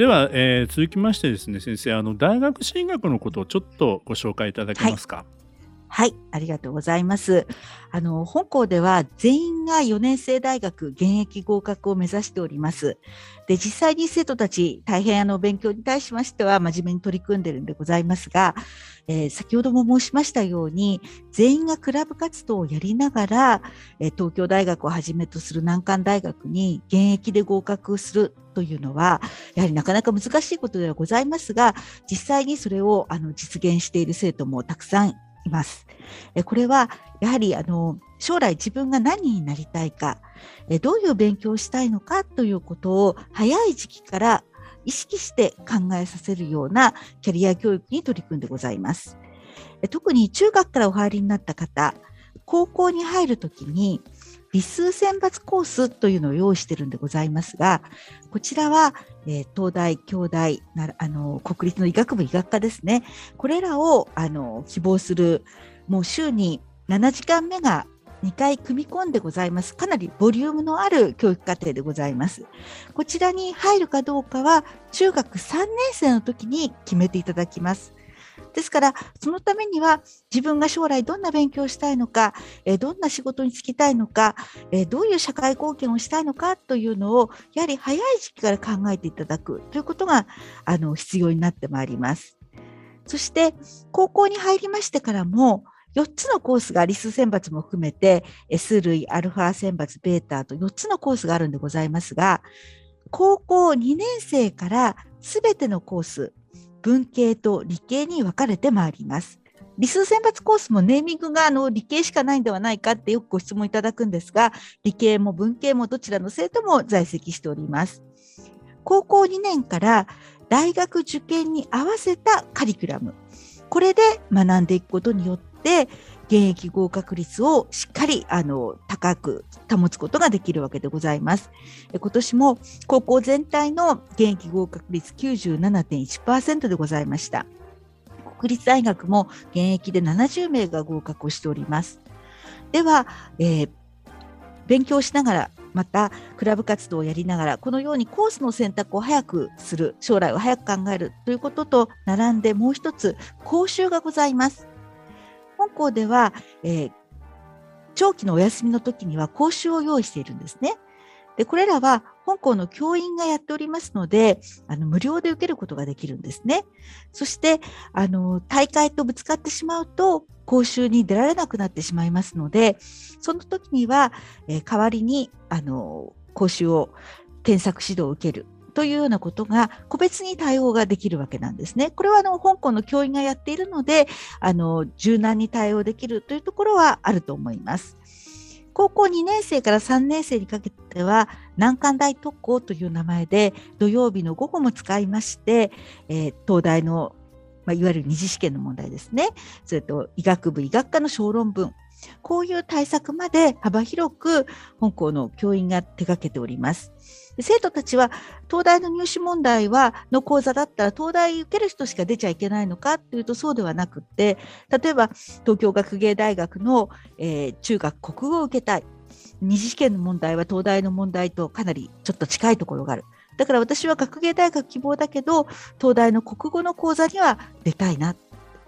では、えー、続きましてですね先生あの大学進学のことをちょっとご紹介いただけますか？はいはい、ありがとうございます。あの本校では全員が4年生大学現役合格を目指しております。で、実際に生徒たち大変あの勉強に対しましては真面目に取り組んでるんでございますが、えー、先ほども申しましたように全員がクラブ活動をやりながら、えー、東京大学をはじめとする難関大学に現役で合格するというのはやはりなかなか難しいことではございますが実際にそれをあの実現している生徒もたくさんいます。これはやはりあの将来自分が何になりたいか、どういう勉強をしたいのかということを早い時期から意識して考えさせるようなキャリア教育に取り組んでございます。特に中学からお入りになった方、高校に入るときに理数選抜コースというのを用意してるんでございますが、こちらは、えー、東大、京大なあの、国立の医学部医学科ですね。これらをあの希望する、もう週に7時間目が2回組み込んでございます。かなりボリュームのある教育課程でございます。こちらに入るかどうかは中学3年生の時に決めていただきます。ですから、そのためには自分が将来どんな勉強をしたいのか、えどんな仕事に就きたいのか、えどういう社会貢献をしたいのかというのを、やはり早い時期から考えていただくということがあの必要になってまいります。そして、高校に入りましてからも、4つのコースがリス選抜も含めて S 類、アルファ選抜、ベータと4つのコースがあるんでございますが、高校2年生からすべてのコース、文系と理系に分かれてまいります。理数選抜コースもネーミングがあの理系しかないんではないかってよくご質問いただくんですが、理系も文系もどちらの生徒も在籍しております。高校2年から大学受験に合わせたカリキュラム。これで学んでいくことによって、現役合格率をしっかりあの高く保つことができるわけでございます。今年も高校全体の現役合格率97.1%でございました。国立大学も現役で70名が合格をしております。では、えー、勉強しながらまたクラブ活動をやりながらこのようにコースの選択を早くする将来を早く考えるということと並んでもう一つ講習がございます。本校では、えー、長期のお休みの時には講習を用意しているんですね。で、これらは本校の教員がやっておりますので、あの、無料で受けることができるんですね。そして、あの、大会とぶつかってしまうと、講習に出られなくなってしまいますので、その時には、えー、代わりに、あの、講習を、添削指導を受けるというようなことが個別に対応ができるわけなんですね。これはあの香港の教員がやっているのであの柔軟に対応できるというところはあると思います。高校2年生から3年生にかけては難関大特攻という名前で土曜日の午後も使いまして、えー、東大の、まあ、いわゆる二次試験の問題ですねそれと医学部医学科の小論文こういう対策まで幅広く本校の教員が手掛けております。生徒たちは東大の入試問題はの講座だったら東大受ける人しか出ちゃいけないのかというとそうではなくって例えば東京学芸大学の、えー、中学国語を受けたい二次試験の問題は東大の問題とかなりちょっと近いところがある。だから私は学芸大学希望だけど東大の国語の講座には出たいな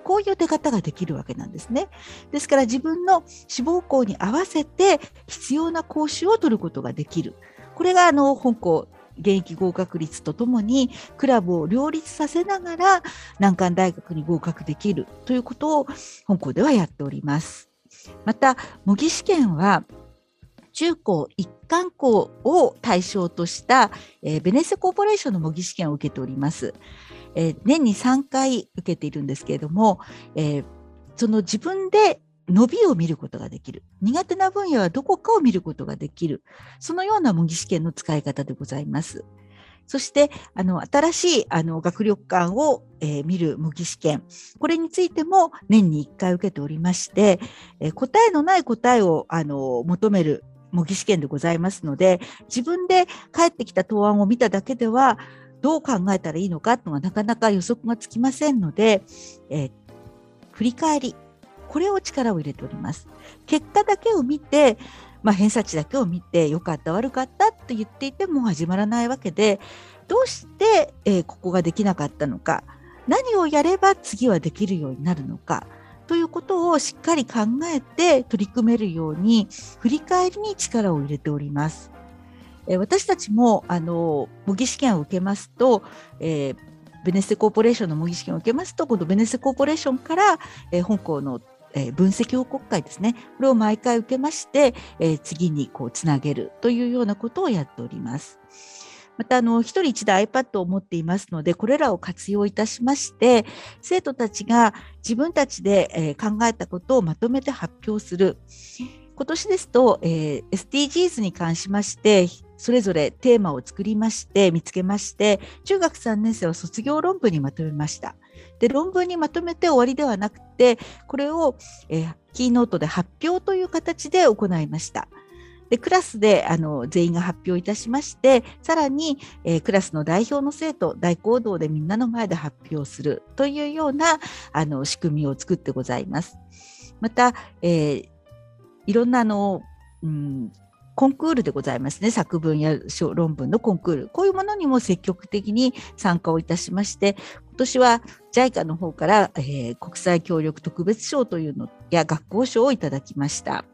こういう出方ができるわけなんですね。ですから自分の志望校に合わせて必要な講習を取ることができる。これがあの本校現役合格率とともにクラブを両立させながら難関大学に合格できるということを本校ではやっております。また模擬試験は中高一貫校を対象とした、えー、ベネッセコーポレーションの模擬試験を受けております。えー、年に3回受けているんですけれども、えー、その自分で伸びを見ることができる。苦手な分野はどこかを見ることができる。そのような模擬試験の使い方でございます。そしてあの新しいあの学力館を、えー、見る模擬試験これについても年に1回受けておりまして、えー、答えのない答えをあの求める模擬試験でございますので自分で帰ってきた答案を見ただけではどう考えたらいいのかというのがなかなか予測がつきませんので、えー、振り返りこれを力を入れております。結果だけを見てまあ、偏差値だけを見て良かった悪かったと言っていても始まらないわけでどうして、えー、ここができなかったのか何をやれば次はできるようになるのかということをしっかり考えて取り組めるように振り返りに力を入れております。え、私たちもあの模擬試験を受けますと、えーベネッセコーポレーションの模擬試験を受けますと、このベネッセコーポレーションから、えー、本校のえー、分析報告会ですね。これを毎回受けまして、えー、次にこうつなげるというようなことをやっております。また、あの、一人一台 iPad を持っていますので、これらを活用いたしまして、生徒たちが自分たちで、えー、考えたことをまとめて発表する。今年ですと、えー、SDGs に関しまして、それぞれテーマを作りまして、見つけまして、中学3年生は卒業論文にまとめました。で論文にまとめて終わりではなくてこれを、えー、キーノートで発表という形で行いました。でクラスであの全員が発表いたしましてさらに、えー、クラスの代表の生徒大行動でみんなの前で発表するというようなあの仕組みを作ってございます。また、えー、いろんなあの、うん、コンクールでございますね。作文や論文のコンクール。こういうものにも積極的に参加をいたしまして、今年は JICA の方から、えー、国際協力特別賞というのや学校賞をいただきました。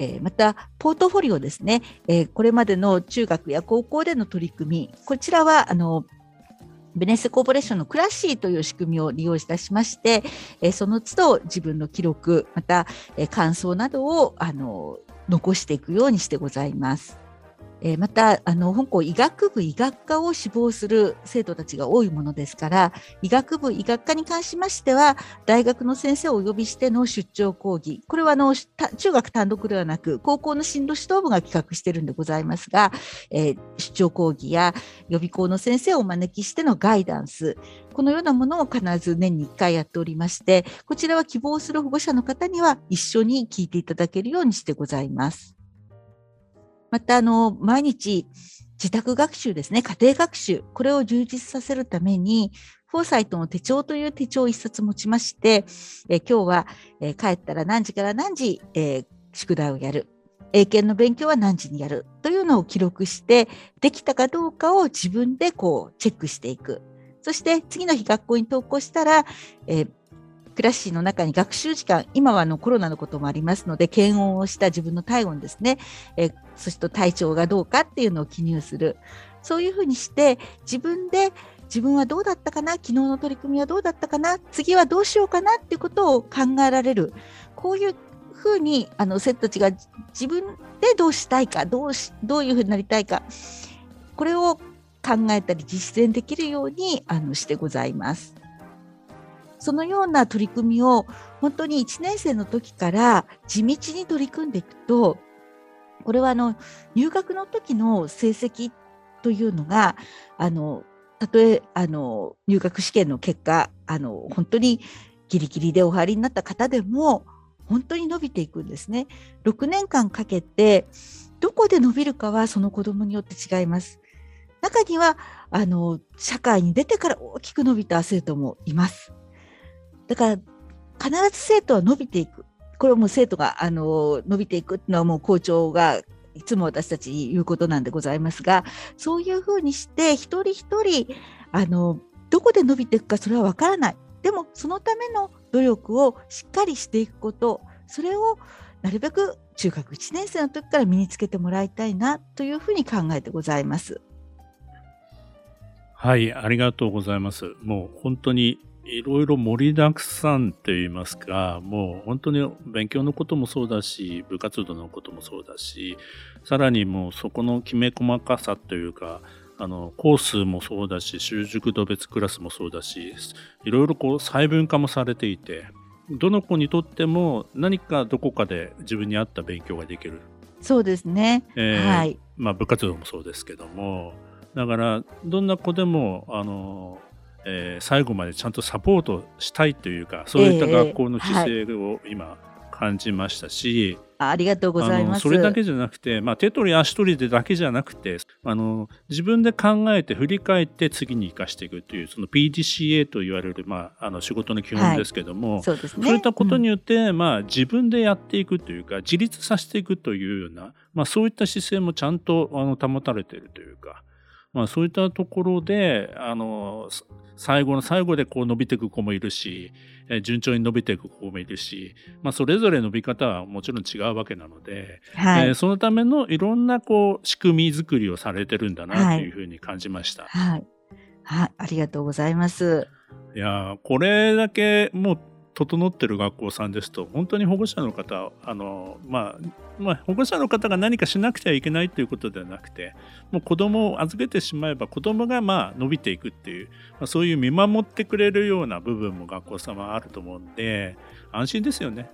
え、また、ポートフォリオですね、え、これまでの中学や高校での取り組み、こちらはあのベネッセコーポレーションのクラッシーという仕組みを利用いたしまして、え、その都度自分の記録、また、え、感想などをあの残していくようにしてございます。えー、またあの本校医学部医学科を志望する生徒たちが多いものですから医学部医学科に関しましては大学の先生をお呼びしての出張講義これはあの中学単独ではなく高校の進路指導部が企画してるんでございますが、えー、出張講義や予備校の先生をお招きしてのガイダンスこのようなものを必ず年に1回やっておりまして、こちらは希望する保護者の方には一緒に聞いていただけるようにしてございます。また、あの、毎日自宅学習ですね、家庭学習、これを充実させるために、フォーサイトの手帳という手帳を一冊持ちまして、え今日は、え帰ったら何時から何時、えー、宿題をやる。英検の勉強は何時にやるというのを記録して、できたかどうかを自分でこうチェックしていく。そして次の日学校に登校したら、えー、クラッシーの中に学習時間、今はあのコロナのこともありますので、検温をした自分の体温ですね、えー、そして体調がどうかっていうのを記入する。そういうふうにして、自分で自分はどうだったかな、昨日の取り組みはどうだったかな、次はどうしようかなっていうことを考えられる。こういうふうにあの生徒たちが自分でどうしたいか、どうしどういうふうになりたいか、これを考えたり実践できるようにあのしてございます。そのような取り組みを本当に1年生の時から地道に取り組んでいくとこれはあの入学の時の成績というのがあのたとえあの入学試験の結果あの本当にギリギリでお入りになった方でも本当に伸びていくんですね。6年間かけてどこで伸びるかはその子どもによって違います。中にはあの社会に出てから大きく伸びた生徒もいます。だから必ず生徒は伸びていく。これはもう生徒があの伸びていくっていうのはもう校長がいつも私たちに言うことなんでございますが、そういうふうにして一人一人あのどこで伸びていくかそれはわからない。でもそのための努力をしっかりしていくこと、それをなるべく中学1年生の時から身につけてもらいたいなというふうに考えてございます。はい、ありがとうございます。もう本当にいろいろ盛りだくさんといいますか、もう本当に勉強のこともそうだし、部活動のこともそうだし、さらにもうそこのきめ細かさというか、あの、コースもそうだし、習熟度別クラスもそうだし、いろいろこう細分化もされていて、どの子にとっても何かどこかで自分に合った勉強ができる。そうですね。えー、はい。まあ部活動もそうですけども、だからどんな子でもあの、えー、最後までちゃんとサポートしたいというかそういった学校の姿勢を今感じましたし、えーはいありがとうございます。それだけじゃなくて、まあ、手取り足取りでだけじゃなくてあの自分で考えて振り返って次に生かしていくというその PDCA と言われる、まあ、あの仕事の基本ですけども、はい、そうですね、そういったことによって、うん、まあ、自分でやっていくというか自立させていくというような、まあ、そういった姿勢もちゃんとあの保たれているというか。まあ、そういったところであの最後の最後でこう伸びていく子もいるし、え順調に伸びていく子もいるし、まあ、それぞれ伸び方はもちろん違うわけなので、はい、えー、そのためのいろんなこう仕組み作りをされてるんだなというふうに感じました。はい、はい、はい、ありがとうございます。いやこれだけもう整ってる学校さんですと本当に保護者の方あの、まあ、まあ、保護者の方が何かしなくてはいけないということではなくてもう子供を預けてしまえば子供がまあ伸びていくっていう、まあ、そういう見守ってくれるような部分も学校様はあると思うんで安心ですよね。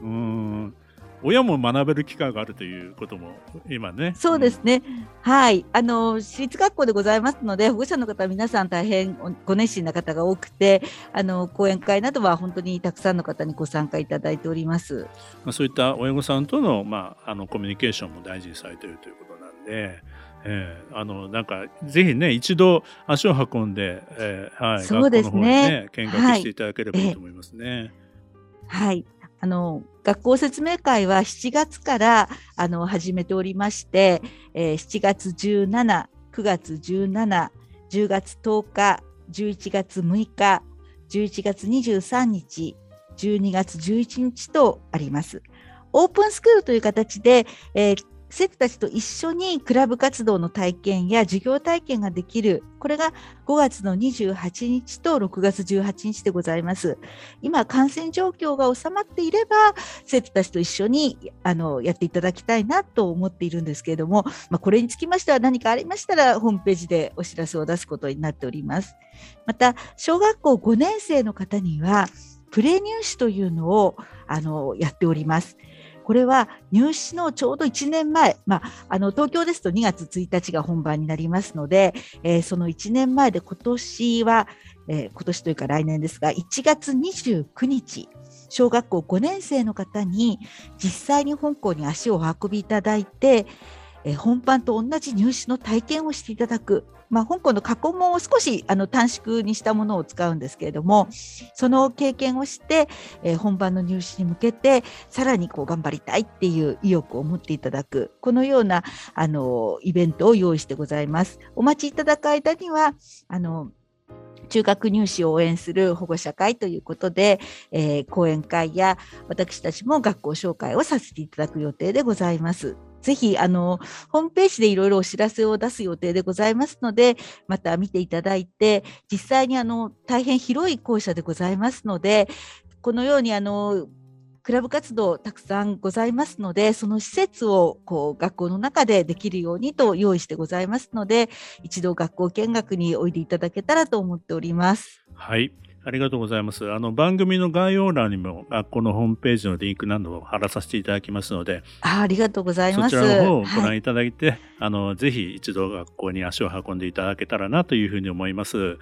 うん親も学べる機会があるということも今ね。そうですね。うん、はい。あの、私立学校でございますので、保護者の方、皆さん大変ご熱心な方が多くて、あの、講演会などは本当にたくさんの方にご参加いただいております。まあ、そういった親御さんとの、まあ、あの、コミュニケーションも大事にされているということなんで、えー、あのなんかぜひね一度足を運んで、えー、はい、そうですねね見学していただければいいと思いますね。はい、あの学校説明会は7月からあの始めておりまして、えー、7月17、9月17、10月10日、11月6日、11月23日、12月11日とあります。オープンスクールという形で、えー、生徒たちと一緒にクラブ活動の体験や授業体験ができる、これが5月の28日と6月18日でございます。今、感染状況が収まっていれば、生徒たちと一緒にあのやっていただきたいなと思っているんですけれども、まあ、これにつきましては何かありましたら、ホームページでお知らせを出すことになっております。また、小学校5年生の方には、プレ入試というのをあのやっております。これは入試のちょうど1年前、まあ、あの東京ですと2月1日が本番になりますので、えー、その1年前で今年は、えー、今年というか来年ですが、1月29日、小学校5年生の方に実際に本校に足をお運びいただいて、え、本番と同じ入試の体験をしていただく、まあ、香港の過去問を少しあの短縮にしたものを使うんですけれどもその経験をして、え、本番の入試に向けてさらにこう頑張りたいっていう意欲を持っていただくこのようなあのイベントを用意してございます。お待ちいただく間にはあの中学入試を応援する保護者会ということで、えー、講演会や私たちも学校紹介をさせていただく予定でございます。ぜひ、あの、ホームページでいろいろお知らせを出す予定でございますので、また見ていただいて、実際にあの、大変広い校舎でございますので、このようにあの、クラブ活動たくさんございますので、その施設をこう学校の中でできるようにと用意してございますので、一度学校見学においでいただけたらと思っております。はい。ありがとうございます。あの番組の概要欄にも学校のホームページのリンクなどを貼らさせていただきますので、あありがとうございます。そちらの方をご覧いただいて、はい、あのぜひ一度学校に足を運んでいただけたらなというふうに思います。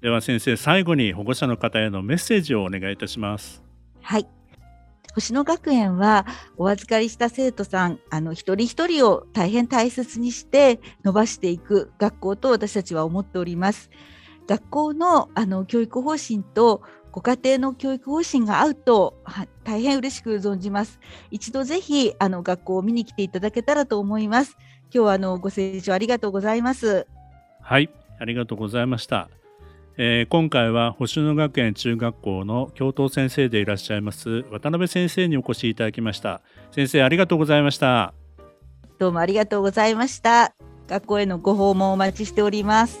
では先生、最後に保護者の方へのメッセージをお願いいたします。はい。星野学園はお預かりした生徒さん、あの一人一人を大変大切にして伸ばしていく学校と私たちは思っております。学校のあの教育方針とご家庭の教育方針が合うと大変嬉しく存じます。一度ぜひあの学校を見に来ていただけたらと思います。今日はあのご清聴ありがとうございます。はい、ありがとうございました。えー、今回は星野学園中学校の教頭先生でいらっしゃいます渡辺先生にお越しいただきました。先生ありがとうございました。どうもありがとうございました。学校へのご訪問お待ちしております。